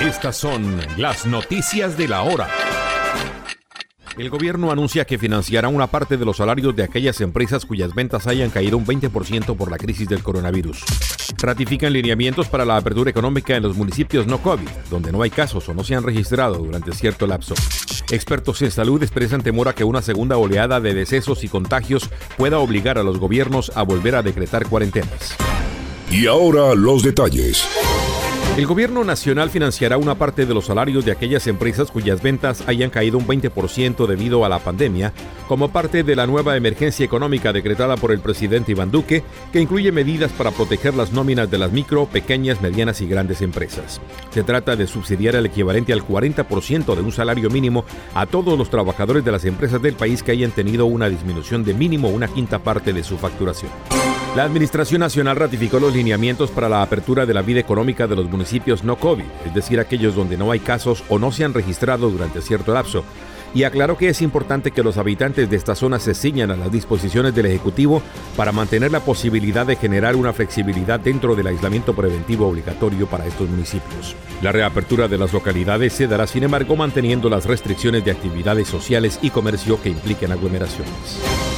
Estas son las noticias de la hora. El gobierno anuncia que financiará una parte de los salarios de aquellas empresas cuyas ventas hayan caído un 20% por la crisis del coronavirus. Ratifican lineamientos para la apertura económica en los municipios no COVID, donde no hay casos o no se han registrado durante cierto lapso. Expertos en salud expresan temor a que una segunda oleada de decesos y contagios pueda obligar a los gobiernos a volver a decretar cuarentenas. Y ahora los detalles. El gobierno nacional financiará una parte de los salarios de aquellas empresas cuyas ventas hayan caído un 20% debido a la pandemia, como parte de la nueva emergencia económica decretada por el presidente Iván Duque, que incluye medidas para proteger las nóminas de las micro, pequeñas, medianas y grandes empresas. Se trata de subsidiar el equivalente al 40% de un salario mínimo a todos los trabajadores de las empresas del país que hayan tenido una disminución de mínimo una quinta parte de su facturación. La Administración Nacional ratificó los lineamientos para la apertura de la vida económica de los municipios no COVID, es decir, aquellos donde no hay casos o no se han registrado durante cierto lapso, y aclaró que es importante que los habitantes de esta zona se ciñan a las disposiciones del Ejecutivo para mantener la posibilidad de generar una flexibilidad dentro del aislamiento preventivo obligatorio para estos municipios. La reapertura de las localidades se dará, sin embargo, manteniendo las restricciones de actividades sociales y comercio que impliquen aglomeraciones.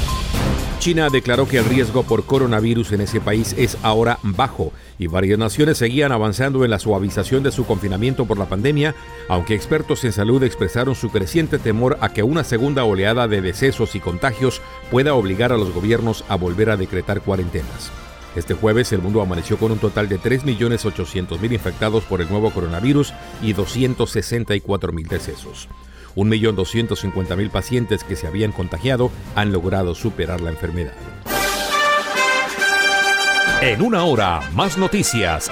China declaró que el riesgo por coronavirus en ese país es ahora bajo y varias naciones seguían avanzando en la suavización de su confinamiento por la pandemia, aunque expertos en salud expresaron su creciente temor a que una segunda oleada de decesos y contagios pueda obligar a los gobiernos a volver a decretar cuarentenas. Este jueves el mundo amaneció con un total de 3.800.000 infectados por el nuevo coronavirus y 264.000 decesos. 1.250.000 pacientes que se habían contagiado han logrado superar la enfermedad. En una hora, más noticias.